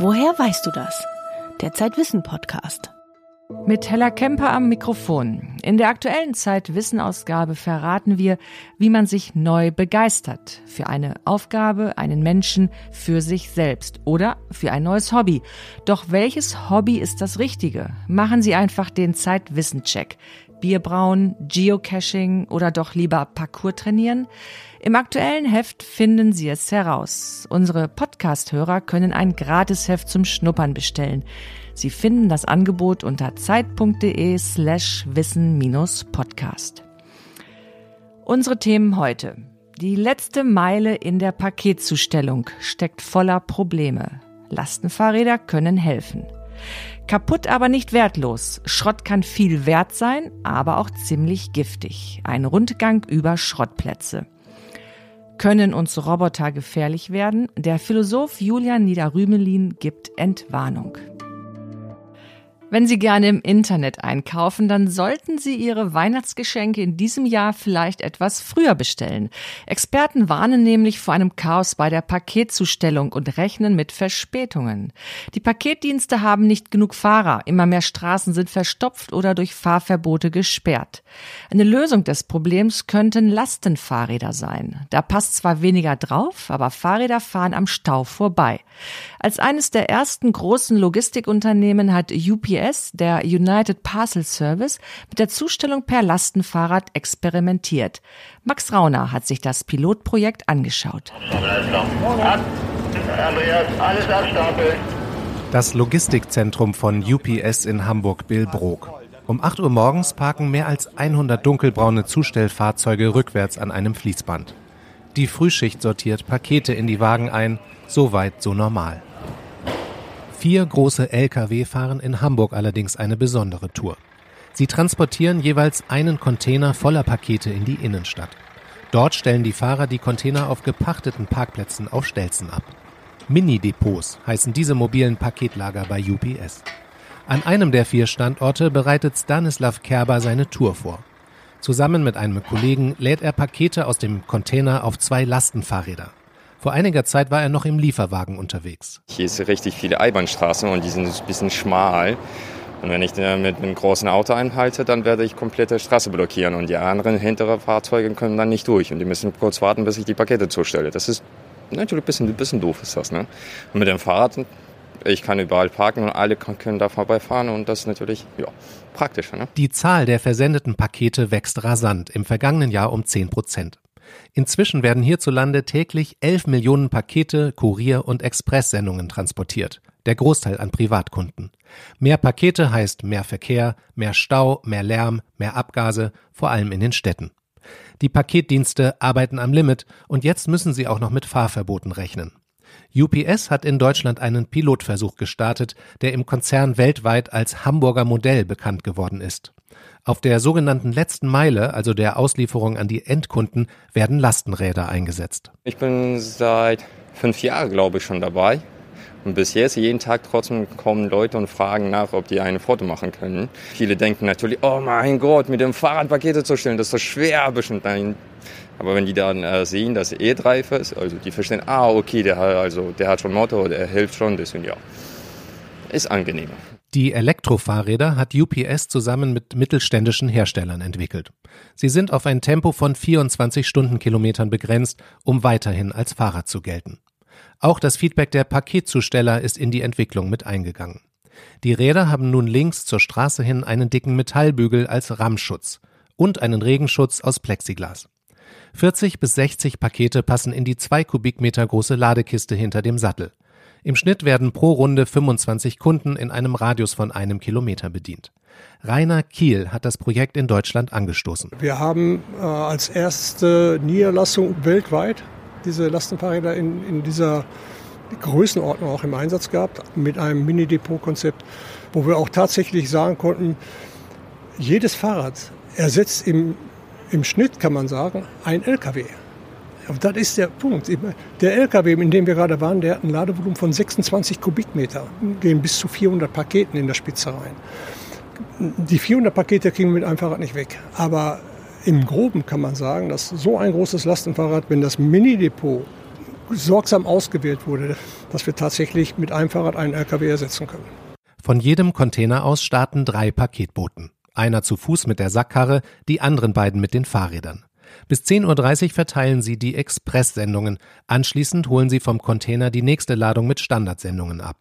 Woher weißt du das? Der Zeitwissen Podcast. Mit Hella Kemper am Mikrofon. In der aktuellen Zeitwissen-Ausgabe verraten wir, wie man sich neu begeistert. Für eine Aufgabe, einen Menschen, für sich selbst oder für ein neues Hobby. Doch welches Hobby ist das Richtige? Machen Sie einfach den Zeitwissen-Check. Bierbrauen, Geocaching oder doch lieber Parkour trainieren? Im aktuellen Heft finden Sie es heraus. Unsere Podcast-Hörer können ein Gratisheft zum Schnuppern bestellen. Sie finden das Angebot unter zeit.de slash wissen-podcast. Unsere Themen heute. Die letzte Meile in der Paketzustellung steckt voller Probleme. Lastenfahrräder können helfen. Kaputt aber nicht wertlos. Schrott kann viel wert sein, aber auch ziemlich giftig. Ein Rundgang über Schrottplätze. Können uns Roboter gefährlich werden? Der Philosoph Julian Niederrümelin gibt Entwarnung. Wenn Sie gerne im Internet einkaufen, dann sollten Sie Ihre Weihnachtsgeschenke in diesem Jahr vielleicht etwas früher bestellen. Experten warnen nämlich vor einem Chaos bei der Paketzustellung und rechnen mit Verspätungen. Die Paketdienste haben nicht genug Fahrer, immer mehr Straßen sind verstopft oder durch Fahrverbote gesperrt. Eine Lösung des Problems könnten Lastenfahrräder sein. Da passt zwar weniger drauf, aber Fahrräder fahren am Stau vorbei. Als eines der ersten großen Logistikunternehmen hat UPS UPS, der United Parcel Service, mit der Zustellung per Lastenfahrrad experimentiert. Max Rauner hat sich das Pilotprojekt angeschaut. Das Logistikzentrum von UPS in Hamburg-Billbrook. Um 8 Uhr morgens parken mehr als 100 dunkelbraune Zustellfahrzeuge rückwärts an einem Fließband. Die Frühschicht sortiert Pakete in die Wagen ein, so weit so normal. Vier große Lkw fahren in Hamburg allerdings eine besondere Tour. Sie transportieren jeweils einen Container voller Pakete in die Innenstadt. Dort stellen die Fahrer die Container auf gepachteten Parkplätzen auf Stelzen ab. Mini-Depots heißen diese mobilen Paketlager bei UPS. An einem der vier Standorte bereitet Stanislav Kerber seine Tour vor. Zusammen mit einem Kollegen lädt er Pakete aus dem Container auf zwei Lastenfahrräder. Vor einiger Zeit war er noch im Lieferwagen unterwegs. Hier ist richtig viele Einbahnstraßen und die sind ein bisschen schmal. Und wenn ich mit einem großen Auto einhalte, dann werde ich komplette Straße blockieren und die anderen hintere Fahrzeuge können dann nicht durch und die müssen kurz warten, bis ich die Pakete zustelle. Das ist natürlich ein bisschen, ein bisschen doof ist das. Ne? Und mit dem Fahrrad, ich kann überall parken und alle können da vorbeifahren und das ist natürlich ja, praktisch. Ne? Die Zahl der versendeten Pakete wächst rasant, im vergangenen Jahr um 10 Prozent. Inzwischen werden hierzulande täglich 11 Millionen Pakete, Kurier- und Expresssendungen transportiert. Der Großteil an Privatkunden. Mehr Pakete heißt mehr Verkehr, mehr Stau, mehr Lärm, mehr Abgase, vor allem in den Städten. Die Paketdienste arbeiten am Limit und jetzt müssen sie auch noch mit Fahrverboten rechnen. UPS hat in Deutschland einen Pilotversuch gestartet, der im Konzern weltweit als Hamburger Modell bekannt geworden ist. Auf der sogenannten letzten Meile, also der Auslieferung an die Endkunden, werden Lastenräder eingesetzt. Ich bin seit fünf Jahren, glaube ich, schon dabei. Und bis jetzt jeden Tag trotzdem kommen Leute und fragen nach, ob die ein Foto machen können. Viele denken natürlich, oh mein Gott, mit dem Fahrrad Pakete zu stellen, das ist so schwer bestimmt. Nein. Aber wenn die dann äh, sehen, dass er E-Drive ist, also die verstehen, ah, okay, der hat, also, der hat schon Motor, der hilft schon, deswegen ja, ist angenehmer. Die Elektrofahrräder hat UPS zusammen mit mittelständischen Herstellern entwickelt. Sie sind auf ein Tempo von 24 Stundenkilometern begrenzt, um weiterhin als Fahrrad zu gelten. Auch das Feedback der Paketzusteller ist in die Entwicklung mit eingegangen. Die Räder haben nun links zur Straße hin einen dicken Metallbügel als Rammschutz und einen Regenschutz aus Plexiglas. 40 bis 60 Pakete passen in die zwei Kubikmeter große Ladekiste hinter dem Sattel. Im Schnitt werden pro Runde 25 Kunden in einem Radius von einem Kilometer bedient. Rainer Kiel hat das Projekt in Deutschland angestoßen. Wir haben äh, als erste Niederlassung weltweit diese Lastenfahrräder in, in dieser Größenordnung auch im Einsatz gehabt, mit einem Mini-Depot-Konzept, wo wir auch tatsächlich sagen konnten, jedes Fahrrad ersetzt im, im Schnitt, kann man sagen, ein LKW. Aber das ist der Punkt. Der LKW, in dem wir gerade waren, der hat ein Ladevolumen von 26 Kubikmeter, gehen bis zu 400 Paketen in der Spitze rein. Die 400 Pakete kriegen wir mit einem Fahrrad nicht weg. Aber im Groben kann man sagen, dass so ein großes Lastenfahrrad, wenn das Mini-Depot sorgsam ausgewählt wurde, dass wir tatsächlich mit einem Fahrrad einen LKW ersetzen können. Von jedem Container aus starten drei Paketboten. Einer zu Fuß mit der Sackkarre, die anderen beiden mit den Fahrrädern. Bis 10.30 Uhr verteilen sie die Expresssendungen. Anschließend holen sie vom Container die nächste Ladung mit Standardsendungen ab.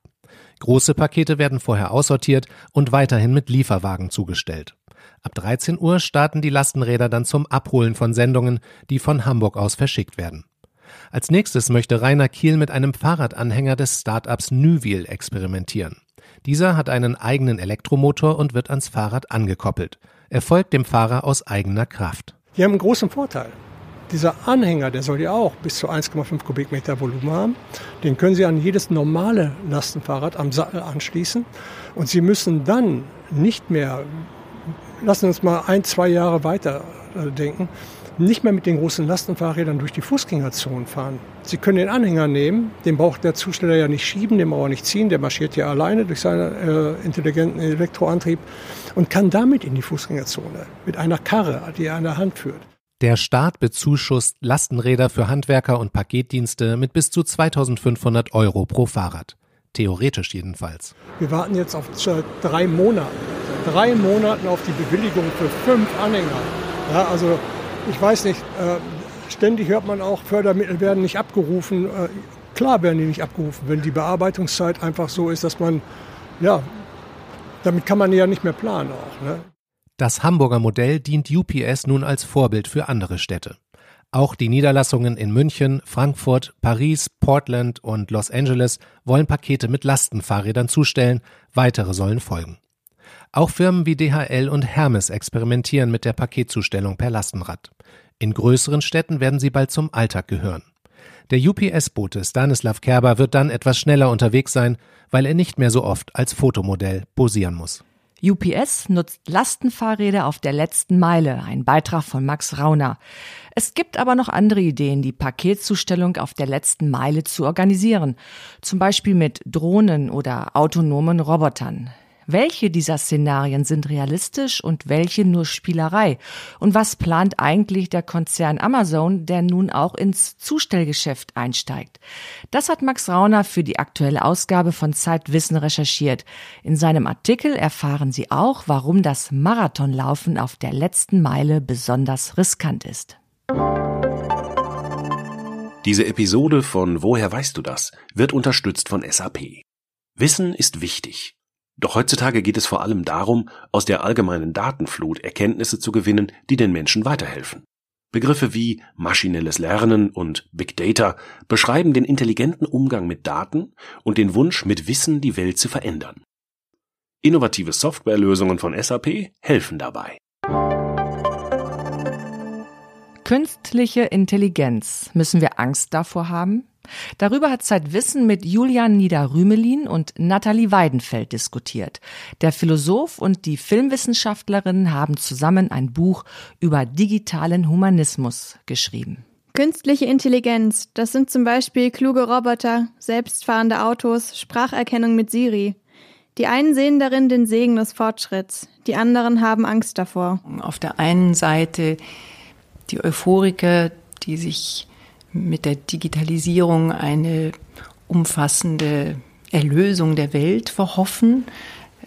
Große Pakete werden vorher aussortiert und weiterhin mit Lieferwagen zugestellt. Ab 13 Uhr starten die Lastenräder dann zum Abholen von Sendungen, die von Hamburg aus verschickt werden. Als nächstes möchte Rainer Kiel mit einem Fahrradanhänger des Startups Nüwil experimentieren. Dieser hat einen eigenen Elektromotor und wird ans Fahrrad angekoppelt. Er folgt dem Fahrer aus eigener Kraft. Die haben einen großen Vorteil. Dieser Anhänger, der soll ja auch bis zu 1,5 Kubikmeter Volumen haben. Den können Sie an jedes normale Lastenfahrrad am Sattel anschließen. Und Sie müssen dann nicht mehr, lassen Sie uns mal ein, zwei Jahre weiter äh, denken, nicht mehr mit den großen Lastenfahrrädern durch die Fußgängerzonen fahren. Sie können den Anhänger nehmen, den braucht der Zusteller ja nicht schieben, den braucht er nicht ziehen, der marschiert ja alleine durch seinen äh, intelligenten Elektroantrieb und kann damit in die Fußgängerzone mit einer Karre, die er an der Hand führt. Der Staat bezuschusst Lastenräder für Handwerker und Paketdienste mit bis zu 2500 Euro pro Fahrrad. Theoretisch jedenfalls. Wir warten jetzt auf drei Monate. Drei Monaten auf die Bewilligung für fünf Anhänger. Ja, also ich weiß nicht, äh, ständig hört man auch, Fördermittel werden nicht abgerufen. Äh, klar werden die nicht abgerufen, wenn die Bearbeitungszeit einfach so ist, dass man, ja, damit kann man ja nicht mehr planen auch. Ne? Das Hamburger Modell dient UPS nun als Vorbild für andere Städte. Auch die Niederlassungen in München, Frankfurt, Paris, Portland und Los Angeles wollen Pakete mit Lastenfahrrädern zustellen, weitere sollen folgen. Auch Firmen wie DHL und Hermes experimentieren mit der Paketzustellung per Lastenrad. In größeren Städten werden sie bald zum Alltag gehören. Der UPS-Bote Stanislav Kerber wird dann etwas schneller unterwegs sein, weil er nicht mehr so oft als Fotomodell posieren muss. UPS nutzt Lastenfahrräder auf der letzten Meile, ein Beitrag von Max Rauner. Es gibt aber noch andere Ideen, die Paketzustellung auf der letzten Meile zu organisieren, zum Beispiel mit Drohnen oder autonomen Robotern. Welche dieser Szenarien sind realistisch und welche nur Spielerei? Und was plant eigentlich der Konzern Amazon, der nun auch ins Zustellgeschäft einsteigt? Das hat Max Rauner für die aktuelle Ausgabe von Zeitwissen recherchiert. In seinem Artikel erfahren Sie auch, warum das Marathonlaufen auf der letzten Meile besonders riskant ist. Diese Episode von Woher weißt du das wird unterstützt von SAP. Wissen ist wichtig. Doch heutzutage geht es vor allem darum, aus der allgemeinen Datenflut Erkenntnisse zu gewinnen, die den Menschen weiterhelfen. Begriffe wie maschinelles Lernen und Big Data beschreiben den intelligenten Umgang mit Daten und den Wunsch, mit Wissen die Welt zu verändern. Innovative Softwarelösungen von SAP helfen dabei. Künstliche Intelligenz. Müssen wir Angst davor haben? Darüber hat Zeitwissen mit Julian Niederrümelin und Nathalie Weidenfeld diskutiert. Der Philosoph und die Filmwissenschaftlerin haben zusammen ein Buch über digitalen Humanismus geschrieben. Künstliche Intelligenz, das sind zum Beispiel kluge Roboter, selbstfahrende Autos, Spracherkennung mit Siri. Die einen sehen darin den Segen des Fortschritts, die anderen haben Angst davor. Auf der einen Seite die Euphoriker, die sich mit der Digitalisierung eine umfassende Erlösung der Welt verhoffen.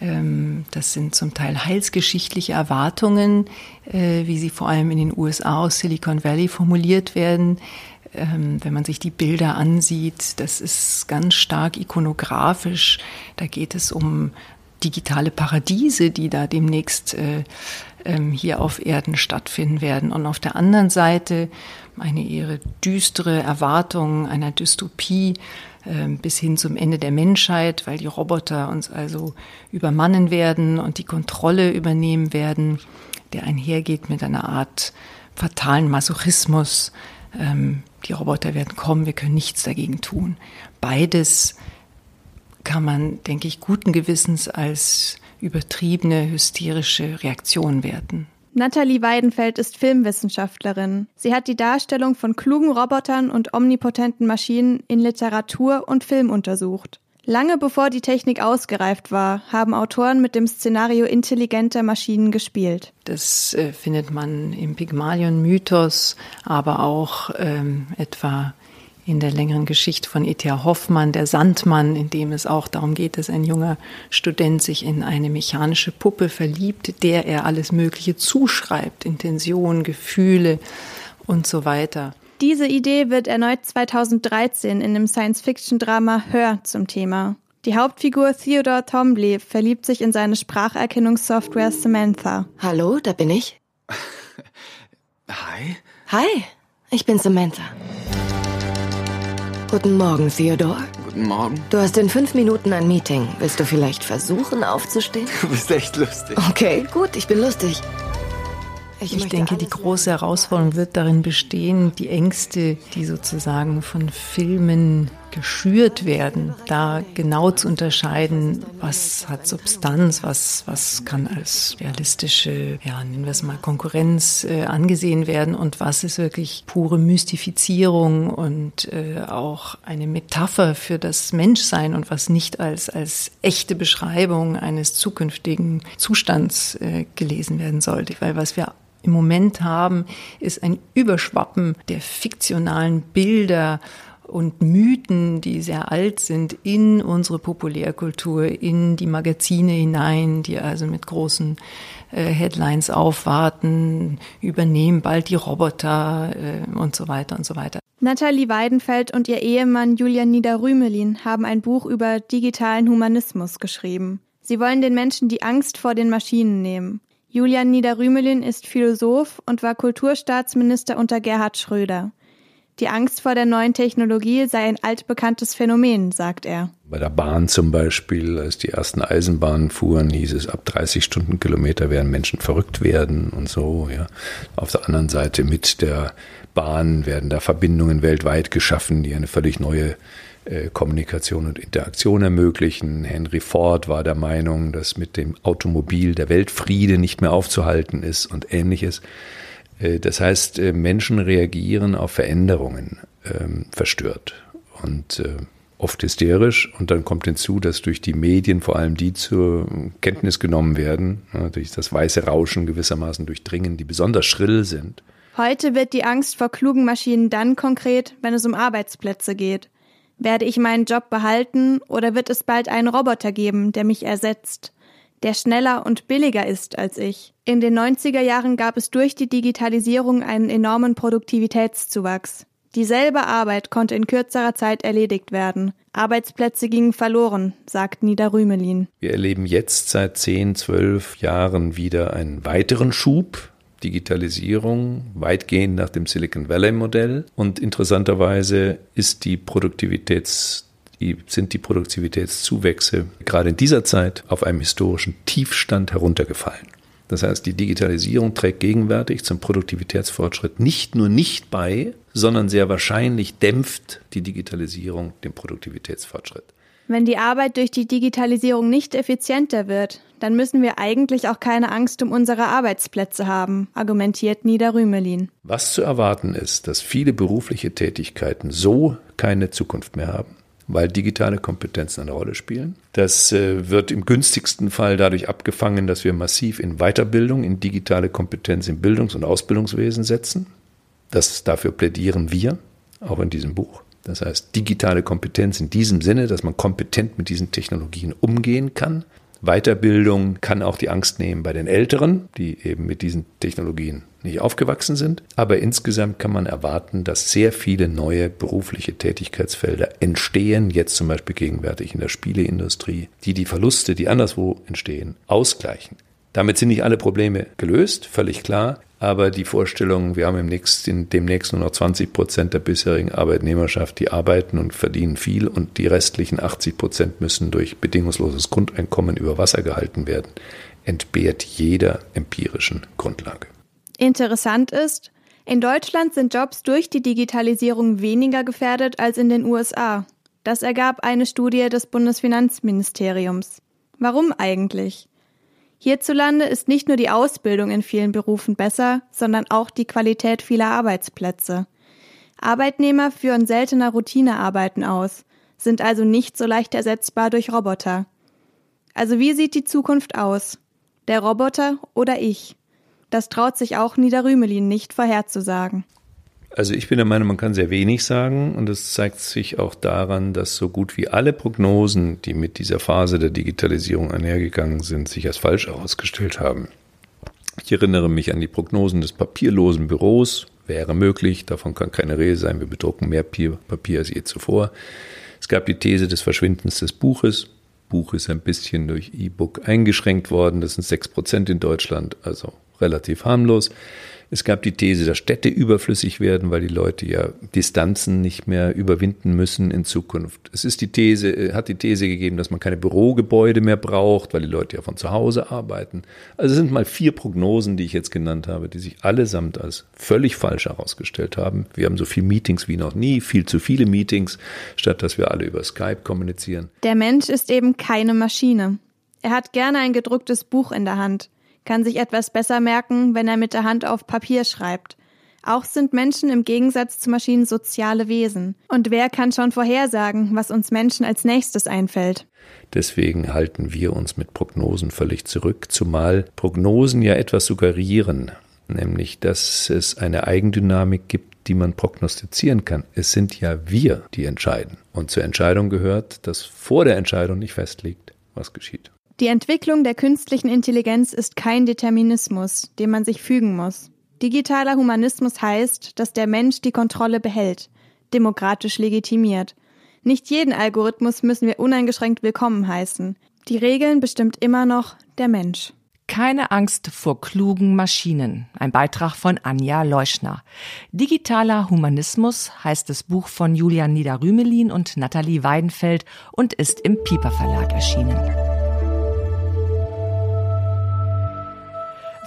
Ähm, das sind zum Teil heilsgeschichtliche Erwartungen, äh, wie sie vor allem in den USA aus Silicon Valley formuliert werden. Ähm, wenn man sich die Bilder ansieht, das ist ganz stark ikonografisch. Da geht es um digitale Paradiese, die da demnächst äh, ähm, hier auf Erden stattfinden werden. Und auf der anderen Seite eine eher düstere Erwartung einer Dystopie äh, bis hin zum Ende der Menschheit, weil die Roboter uns also übermannen werden und die Kontrolle übernehmen werden, der einhergeht mit einer Art fatalen Masochismus. Ähm, die Roboter werden kommen, wir können nichts dagegen tun. Beides kann man, denke ich, guten Gewissens als übertriebene, hysterische Reaktion werten. Nathalie Weidenfeld ist Filmwissenschaftlerin. Sie hat die Darstellung von klugen Robotern und omnipotenten Maschinen in Literatur und Film untersucht. Lange bevor die Technik ausgereift war, haben Autoren mit dem Szenario intelligenter Maschinen gespielt. Das äh, findet man im Pygmalion-Mythos, aber auch ähm, etwa in der längeren Geschichte von E.T.A. Hoffmann, der Sandmann, in dem es auch darum geht, dass ein junger Student sich in eine mechanische Puppe verliebt, der er alles Mögliche zuschreibt, Intention, Gefühle und so weiter. Diese Idee wird erneut 2013 in dem Science-Fiction-Drama Hör zum Thema. Die Hauptfigur Theodore Tombly verliebt sich in seine Spracherkennungssoftware Samantha. Hallo, da bin ich. Hi. Hi, ich bin Samantha. Guten Morgen, Theodore. Guten Morgen. Du hast in fünf Minuten ein Meeting. Willst du vielleicht versuchen, aufzustehen? Du bist echt lustig. Okay, gut, ich bin lustig. Ich, ich denke, die große Herausforderung wird darin bestehen, die Ängste, die sozusagen von Filmen geschürt werden, da genau zu unterscheiden, was hat Substanz, was, was kann als realistische, ja, nennen wir es mal Konkurrenz äh, angesehen werden und was ist wirklich pure Mystifizierung und äh, auch eine Metapher für das Menschsein und was nicht als, als echte Beschreibung eines zukünftigen Zustands äh, gelesen werden sollte. Weil was wir im Moment haben, ist ein Überschwappen der fiktionalen Bilder und Mythen, die sehr alt sind, in unsere Populärkultur, in die Magazine hinein, die also mit großen äh, Headlines aufwarten, übernehmen bald die Roboter äh, und so weiter und so weiter. Nathalie Weidenfeld und ihr Ehemann Julian Niederrümelin haben ein Buch über digitalen Humanismus geschrieben. Sie wollen den Menschen die Angst vor den Maschinen nehmen. Julian Niederrümelin ist Philosoph und war Kulturstaatsminister unter Gerhard Schröder. Die Angst vor der neuen Technologie sei ein altbekanntes Phänomen, sagt er. Bei der Bahn zum Beispiel, als die ersten Eisenbahnen fuhren, hieß es, ab 30 Stundenkilometer werden Menschen verrückt werden und so. Ja. Auf der anderen Seite mit der Bahn werden da Verbindungen weltweit geschaffen, die eine völlig neue äh, Kommunikation und Interaktion ermöglichen. Henry Ford war der Meinung, dass mit dem Automobil der Weltfriede nicht mehr aufzuhalten ist und ähnliches. Äh, das heißt, äh, Menschen reagieren auf Veränderungen ähm, verstört und oft hysterisch. Und dann kommt hinzu, dass durch die Medien vor allem die zur Kenntnis genommen werden, durch das weiße Rauschen gewissermaßen durchdringen, die besonders schrill sind. Heute wird die Angst vor klugen Maschinen dann konkret, wenn es um Arbeitsplätze geht. Werde ich meinen Job behalten oder wird es bald einen Roboter geben, der mich ersetzt, der schneller und billiger ist als ich? In den 90er Jahren gab es durch die Digitalisierung einen enormen Produktivitätszuwachs. Dieselbe Arbeit konnte in kürzerer Zeit erledigt werden. Arbeitsplätze gingen verloren, sagt Nida Rümelin. Wir erleben jetzt seit 10, 12 Jahren wieder einen weiteren Schub Digitalisierung weitgehend nach dem Silicon Valley Modell. Und interessanterweise ist die Produktivitäts sind die Produktivitätszuwächse gerade in dieser Zeit auf einem historischen Tiefstand heruntergefallen. Das heißt, die Digitalisierung trägt gegenwärtig zum Produktivitätsfortschritt nicht nur nicht bei, sondern sehr wahrscheinlich dämpft die Digitalisierung den Produktivitätsfortschritt. Wenn die Arbeit durch die Digitalisierung nicht effizienter wird, dann müssen wir eigentlich auch keine Angst um unsere Arbeitsplätze haben, argumentiert Nida Rümelin. Was zu erwarten ist, dass viele berufliche Tätigkeiten so keine Zukunft mehr haben weil digitale Kompetenzen eine Rolle spielen. Das äh, wird im günstigsten Fall dadurch abgefangen, dass wir massiv in Weiterbildung, in digitale Kompetenz im Bildungs- und Ausbildungswesen setzen. Das, dafür plädieren wir, auch in diesem Buch. Das heißt, digitale Kompetenz in diesem Sinne, dass man kompetent mit diesen Technologien umgehen kann. Weiterbildung kann auch die Angst nehmen bei den Älteren, die eben mit diesen Technologien nicht aufgewachsen sind. Aber insgesamt kann man erwarten, dass sehr viele neue berufliche Tätigkeitsfelder entstehen, jetzt zum Beispiel gegenwärtig in der Spieleindustrie, die die Verluste, die anderswo entstehen, ausgleichen. Damit sind nicht alle Probleme gelöst, völlig klar. Aber die Vorstellung, wir haben im nächsten, demnächst nur noch 20 Prozent der bisherigen Arbeitnehmerschaft, die arbeiten und verdienen viel und die restlichen 80 Prozent müssen durch bedingungsloses Grundeinkommen über Wasser gehalten werden, entbehrt jeder empirischen Grundlage. Interessant ist, in Deutschland sind Jobs durch die Digitalisierung weniger gefährdet als in den USA. Das ergab eine Studie des Bundesfinanzministeriums. Warum eigentlich? Hierzulande ist nicht nur die Ausbildung in vielen Berufen besser, sondern auch die Qualität vieler Arbeitsplätze. Arbeitnehmer führen seltener Routinearbeiten aus, sind also nicht so leicht ersetzbar durch Roboter. Also wie sieht die Zukunft aus? Der Roboter oder ich? Das traut sich auch Niederrümelin nicht vorherzusagen. Also ich bin der Meinung, man kann sehr wenig sagen und es zeigt sich auch daran, dass so gut wie alle Prognosen, die mit dieser Phase der Digitalisierung einhergegangen sind, sich als falsch herausgestellt haben. Ich erinnere mich an die Prognosen des papierlosen Büros, wäre möglich, davon kann keine Rede sein, wir bedrucken mehr Papier als je zuvor. Es gab die These des Verschwindens des Buches. Buch ist ein bisschen durch E-Book eingeschränkt worden, das sind sechs Prozent in Deutschland, also relativ harmlos. Es gab die These, dass Städte überflüssig werden, weil die Leute ja Distanzen nicht mehr überwinden müssen in Zukunft. Es ist die These, äh, hat die These gegeben, dass man keine Bürogebäude mehr braucht, weil die Leute ja von zu Hause arbeiten. Also es sind mal vier Prognosen, die ich jetzt genannt habe, die sich allesamt als völlig falsch herausgestellt haben. Wir haben so viele Meetings wie noch nie, viel zu viele Meetings, statt dass wir alle über Skype kommunizieren. Der Mensch ist eben keine Maschine. Er hat gerne ein gedrucktes Buch in der Hand kann sich etwas besser merken, wenn er mit der Hand auf Papier schreibt. Auch sind Menschen im Gegensatz zu Maschinen soziale Wesen. Und wer kann schon vorhersagen, was uns Menschen als nächstes einfällt? Deswegen halten wir uns mit Prognosen völlig zurück, zumal Prognosen ja etwas suggerieren, nämlich dass es eine Eigendynamik gibt, die man prognostizieren kann. Es sind ja wir, die entscheiden. Und zur Entscheidung gehört, dass vor der Entscheidung nicht festliegt, was geschieht. Die Entwicklung der künstlichen Intelligenz ist kein Determinismus, dem man sich fügen muss. Digitaler Humanismus heißt, dass der Mensch die Kontrolle behält, demokratisch legitimiert. Nicht jeden Algorithmus müssen wir uneingeschränkt willkommen heißen. Die Regeln bestimmt immer noch der Mensch. Keine Angst vor klugen Maschinen. Ein Beitrag von Anja Leuschner. Digitaler Humanismus heißt das Buch von Julian Niederrümelin und Nathalie Weidenfeld und ist im Piper Verlag erschienen.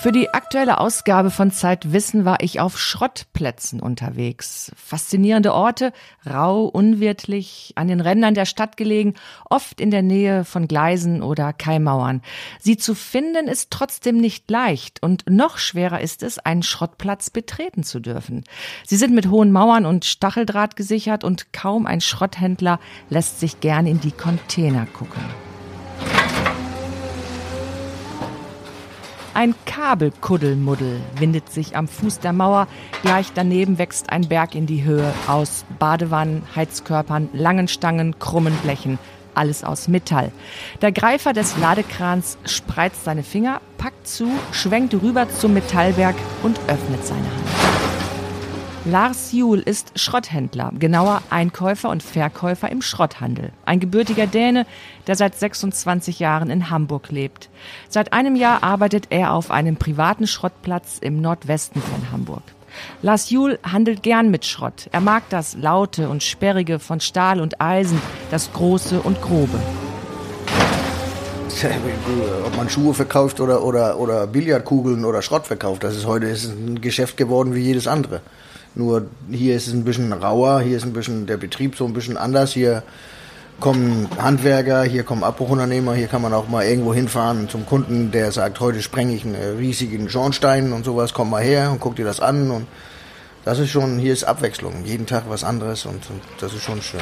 Für die aktuelle Ausgabe von Zeitwissen war ich auf Schrottplätzen unterwegs. Faszinierende Orte, rau, unwirtlich, an den Rändern der Stadt gelegen, oft in der Nähe von Gleisen oder Keimauern. Sie zu finden ist trotzdem nicht leicht und noch schwerer ist es, einen Schrottplatz betreten zu dürfen. Sie sind mit hohen Mauern und Stacheldraht gesichert und kaum ein Schrotthändler lässt sich gern in die Container gucken. Ein Kabelkuddelmuddel windet sich am Fuß der Mauer. Gleich daneben wächst ein Berg in die Höhe aus Badewannen, Heizkörpern, langen Stangen, krummen Blechen. Alles aus Metall. Der Greifer des Ladekrans spreizt seine Finger, packt zu, schwenkt rüber zum Metallberg und öffnet seine Hand. Lars Juhl ist Schrotthändler, genauer Einkäufer und Verkäufer im Schrotthandel. Ein gebürtiger Däne, der seit 26 Jahren in Hamburg lebt. Seit einem Jahr arbeitet er auf einem privaten Schrottplatz im Nordwesten von Hamburg. Lars Juhl handelt gern mit Schrott. Er mag das Laute und Sperrige von Stahl und Eisen, das Große und Grobe. Ob man Schuhe verkauft oder, oder, oder Billardkugeln oder Schrott verkauft, das ist heute ist ein Geschäft geworden wie jedes andere. Nur hier ist es ein bisschen rauer, hier ist ein bisschen der Betrieb so ein bisschen anders. Hier kommen Handwerker, hier kommen Abbruchunternehmer, hier kann man auch mal irgendwo hinfahren zum Kunden, der sagt, heute sprenge ich einen riesigen Schornstein und sowas, komm mal her und guck dir das an und das ist schon, hier ist Abwechslung, jeden Tag was anderes und, und das ist schon schön.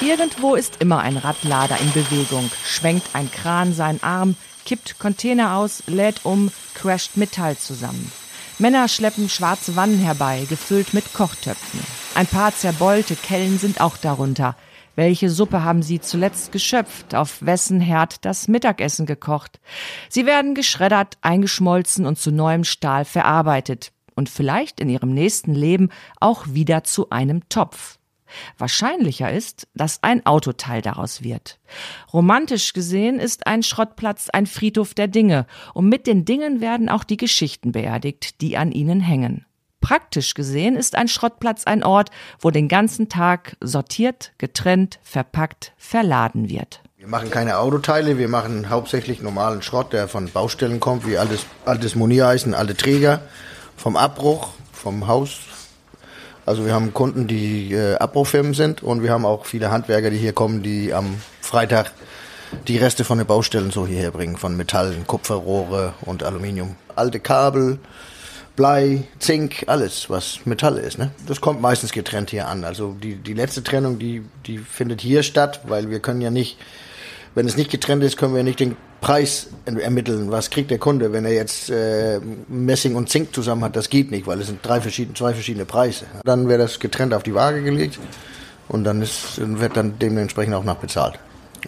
Irgendwo ist immer ein Radlader in Bewegung, schwenkt ein Kran seinen Arm, kippt Container aus, lädt um, crasht Metall zusammen. Männer schleppen schwarze Wannen herbei, gefüllt mit Kochtöpfen. Ein paar zerbeulte Kellen sind auch darunter. Welche Suppe haben Sie zuletzt geschöpft? Auf wessen Herd das Mittagessen gekocht? Sie werden geschreddert, eingeschmolzen und zu neuem Stahl verarbeitet und vielleicht in Ihrem nächsten Leben auch wieder zu einem Topf. Wahrscheinlicher ist, dass ein Autoteil daraus wird. Romantisch gesehen ist ein Schrottplatz ein Friedhof der Dinge, und mit den Dingen werden auch die Geschichten beerdigt, die an ihnen hängen. Praktisch gesehen ist ein Schrottplatz ein Ort, wo den ganzen Tag sortiert, getrennt, verpackt, verladen wird. Wir machen keine Autoteile, wir machen hauptsächlich normalen Schrott, der von Baustellen kommt, wie altes, altes Moniereisen, alte Träger, vom Abbruch, vom Haus, also wir haben Kunden, die äh, Abbruchfirmen sind und wir haben auch viele Handwerker, die hier kommen, die am Freitag die Reste von den Baustellen so hierher bringen, von Metallen, Kupferrohre und Aluminium. Alte Kabel, Blei, Zink, alles, was Metall ist. Ne? Das kommt meistens getrennt hier an. Also die, die letzte Trennung, die, die findet hier statt, weil wir können ja nicht Wenn es nicht getrennt ist, können wir nicht den Preis ermitteln. Was kriegt der Kunde, wenn er jetzt äh, Messing und Zink zusammen hat? Das geht nicht, weil es sind drei verschiedene, zwei verschiedene Preise. Dann wäre das getrennt auf die Waage gelegt und dann ist, wird dann dementsprechend auch nachbezahlt.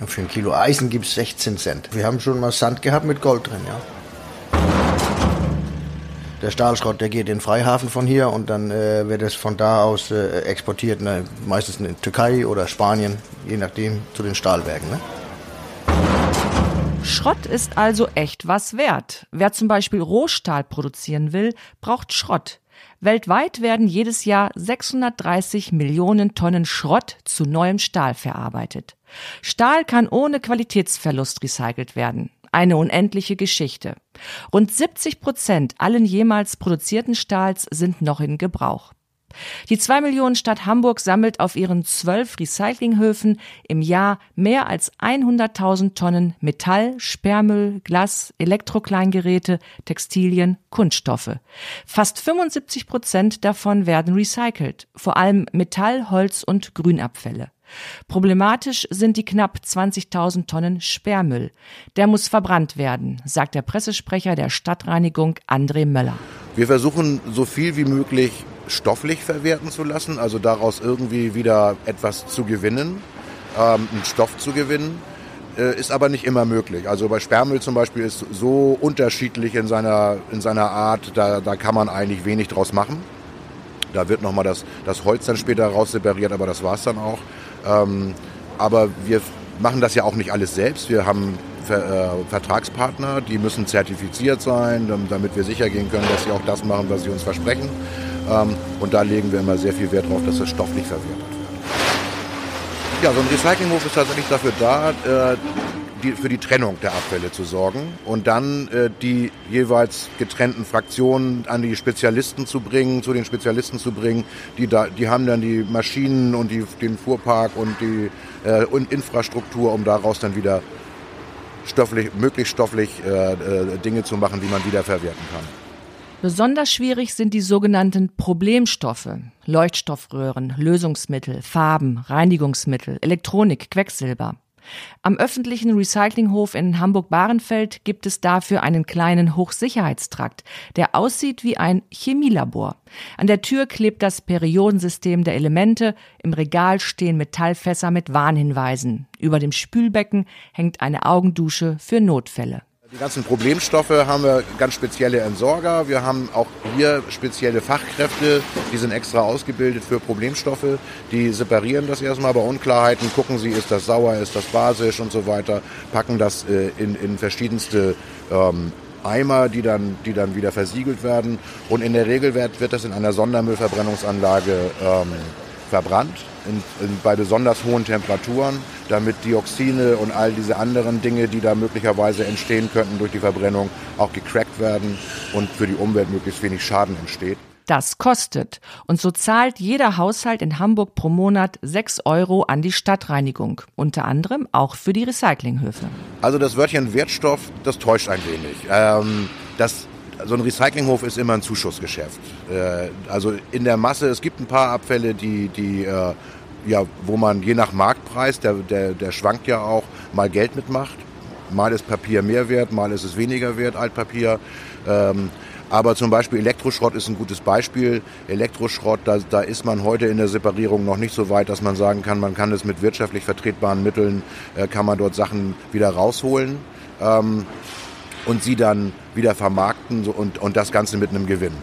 Für ein Kilo Eisen gibt es 16 Cent. Wir haben schon mal Sand gehabt mit Gold drin, ja. Der Stahlschrott, der geht in Freihafen von hier und dann äh, wird es von da aus äh, exportiert, ne, meistens in Türkei oder Spanien, je nachdem, zu den Stahlwerken. Ne? Schrott ist also echt was wert. Wer zum Beispiel Rohstahl produzieren will, braucht Schrott. Weltweit werden jedes Jahr 630 Millionen Tonnen Schrott zu neuem Stahl verarbeitet. Stahl kann ohne Qualitätsverlust recycelt werden. Eine unendliche Geschichte. Rund 70 Prozent allen jemals produzierten Stahls sind noch in Gebrauch. Die zwei Millionen Stadt Hamburg sammelt auf ihren zwölf Recyclinghöfen im Jahr mehr als 100.000 Tonnen Metall, Sperrmüll, Glas, Elektrokleingeräte, Textilien, Kunststoffe. Fast 75 Prozent davon werden recycelt, vor allem Metall, Holz und Grünabfälle. Problematisch sind die knapp 20.000 Tonnen Sperrmüll. Der muss verbrannt werden, sagt der Pressesprecher der Stadtreinigung André Möller. Wir versuchen so viel wie möglich stofflich verwerten zu lassen, also daraus irgendwie wieder etwas zu gewinnen, ähm, einen Stoff zu gewinnen. Äh, ist aber nicht immer möglich. Also bei Sperrmüll zum Beispiel ist so unterschiedlich in seiner, in seiner Art, da, da kann man eigentlich wenig draus machen. Da wird nochmal das, das Holz dann später raus separiert, aber das war es dann auch. Ähm, aber wir machen das ja auch nicht alles selbst. Wir haben Ver, äh, Vertragspartner, die müssen zertifiziert sein, damit wir sicher gehen können, dass sie auch das machen, was sie uns versprechen. Ähm, und da legen wir immer sehr viel Wert darauf, dass das stofflich verwertet wird. Ja, so ein Recyclinghof ist tatsächlich dafür da, äh, die, für die Trennung der Abfälle zu sorgen und dann äh, die jeweils getrennten Fraktionen an die Spezialisten zu bringen, zu den Spezialisten zu bringen. Die, da, die haben dann die Maschinen und die, den Fuhrpark und die äh, und Infrastruktur, um daraus dann wieder stofflich, möglichst stofflich äh, äh, Dinge zu machen, die man wieder verwerten kann. Besonders schwierig sind die sogenannten Problemstoffe. Leuchtstoffröhren, Lösungsmittel, Farben, Reinigungsmittel, Elektronik, Quecksilber. Am öffentlichen Recyclinghof in Hamburg-Bahrenfeld gibt es dafür einen kleinen Hochsicherheitstrakt, der aussieht wie ein Chemielabor. An der Tür klebt das Periodensystem der Elemente, im Regal stehen Metallfässer mit Warnhinweisen. Über dem Spülbecken hängt eine Augendusche für Notfälle. Die ganzen Problemstoffe haben wir ganz spezielle Entsorger. Wir haben auch hier spezielle Fachkräfte, die sind extra ausgebildet für Problemstoffe. Die separieren das erstmal bei Unklarheiten, gucken sie, ist das sauer, ist das basisch und so weiter, packen das äh, in, in verschiedenste ähm, Eimer, die dann, die dann wieder versiegelt werden. Und in der Regel wird, wird das in einer Sondermüllverbrennungsanlage ähm, verbrannt in, in, bei besonders hohen Temperaturen, damit Dioxine und all diese anderen Dinge, die da möglicherweise entstehen könnten durch die Verbrennung, auch gecrackt werden und für die Umwelt möglichst wenig Schaden entsteht. Das kostet. Und so zahlt jeder Haushalt in Hamburg pro Monat 6 Euro an die Stadtreinigung. Unter anderem auch für die Recyclinghöfe. Also das Wörtchen Wertstoff, das täuscht ein wenig. Ähm, das so ein Recyclinghof ist immer ein Zuschussgeschäft. Äh, also in der Masse, es gibt ein paar Abfälle, die, die äh, ja, wo man je nach Marktpreis, der, der, der schwankt ja auch, mal Geld mitmacht. Mal ist Papier mehr wert, mal ist es weniger wert, Altpapier. Ähm, aber zum Beispiel Elektroschrott ist ein gutes Beispiel. Elektroschrott, da, da ist man heute in der Separierung noch nicht so weit, dass man sagen kann, man kann es mit wirtschaftlich vertretbaren Mitteln, äh, kann man dort Sachen wieder rausholen ähm, und sie dann wieder vermarkten und, und das Ganze mit einem Gewinn.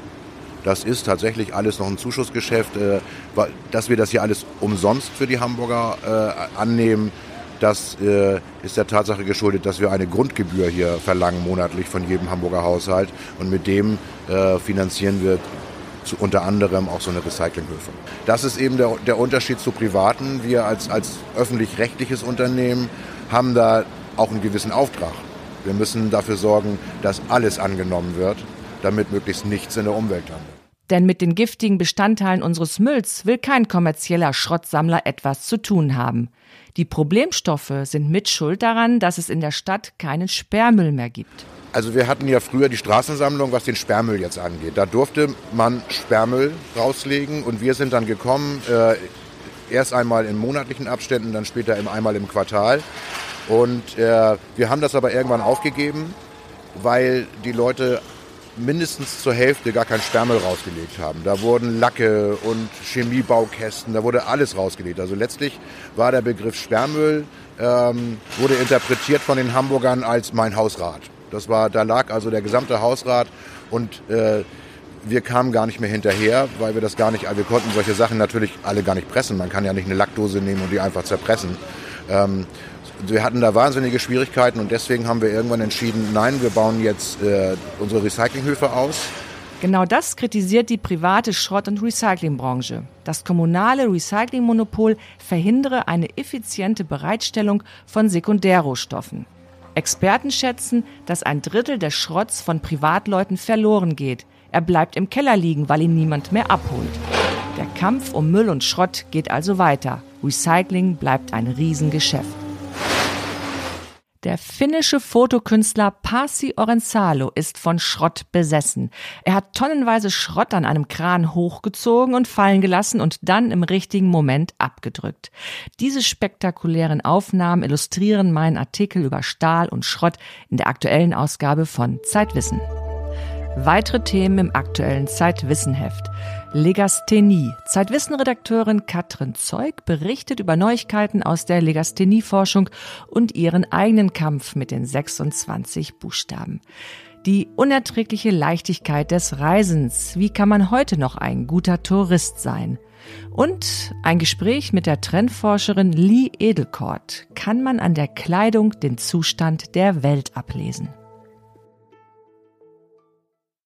Das ist tatsächlich alles noch ein Zuschussgeschäft. Äh, dass wir das hier alles umsonst für die Hamburger äh, annehmen, das äh, ist der Tatsache geschuldet, dass wir eine Grundgebühr hier verlangen monatlich von jedem Hamburger Haushalt. Und mit dem finanzieren wir zu, unter anderem auch so eine Recyclinghöfe. Das ist eben der, der Unterschied zu Privaten. Wir als, als öffentlich-rechtliches Unternehmen haben da auch einen gewissen Auftrag. Wir müssen dafür sorgen, dass alles angenommen wird, damit möglichst nichts in der Umwelt landet. Denn mit den giftigen Bestandteilen unseres Mülls will kein kommerzieller Schrottsammler etwas zu tun haben. Die Problemstoffe sind mitschuld daran, dass es in der Stadt keinen Sperrmüll mehr gibt. Also wir hatten ja früher die Straßensammlung, was den Sperrmüll jetzt angeht. Da durfte man Sperrmüll rauslegen und wir sind dann gekommen, äh, erst einmal in monatlichen Abständen, dann später einmal im Quartal. Und äh, wir haben das aber irgendwann aufgegeben, weil die Leute mindestens zur Hälfte gar kein Sperrmüll rausgelegt haben. Da wurden Lacke und Chemiebaukästen, da wurde alles rausgelegt. Also letztlich war der Begriff Sperrmüll, ähm, wurde interpretiert von den Hamburgern als mein Hausrat. Das war, da lag also der gesamte Hausrat und äh, wir kamen gar nicht mehr hinterher, weil wir das gar nicht, wir konnten solche Sachen natürlich alle gar nicht pressen. Man kann ja nicht eine Lackdose nehmen und die einfach zerpressen. Ähm, wir hatten da wahnsinnige Schwierigkeiten und deswegen haben wir irgendwann entschieden, nein, wir bauen jetzt äh, unsere Recyclinghöfe aus. Genau das kritisiert die private Schrott- und Recyclingbranche. Das kommunale Recyclingmonopol verhindere eine effiziente Bereitstellung von Sekundärrohstoffen. Experten schätzen, dass ein Drittel des Schrotts von Privatleuten verloren geht. Er bleibt im Keller liegen, weil ihn niemand mehr abholt. Der Kampf um Müll und Schrott geht also weiter. Recycling bleibt ein Riesengeschäft. Der finnische Fotokünstler Pasi Orensalo ist von Schrott besessen. Er hat tonnenweise Schrott an einem Kran hochgezogen und fallen gelassen und dann im richtigen Moment abgedrückt. Diese spektakulären Aufnahmen illustrieren meinen Artikel über Stahl und Schrott in der aktuellen Ausgabe von Zeitwissen. Weitere Themen im aktuellen Zeitwissenheft. Legasthenie. Zeitwissen-Redakteurin Katrin Zeug berichtet über Neuigkeiten aus der Legasthenie-Forschung und ihren eigenen Kampf mit den 26 Buchstaben. Die unerträgliche Leichtigkeit des Reisens. Wie kann man heute noch ein guter Tourist sein? Und ein Gespräch mit der Trendforscherin Lee Edelkort. Kann man an der Kleidung den Zustand der Welt ablesen?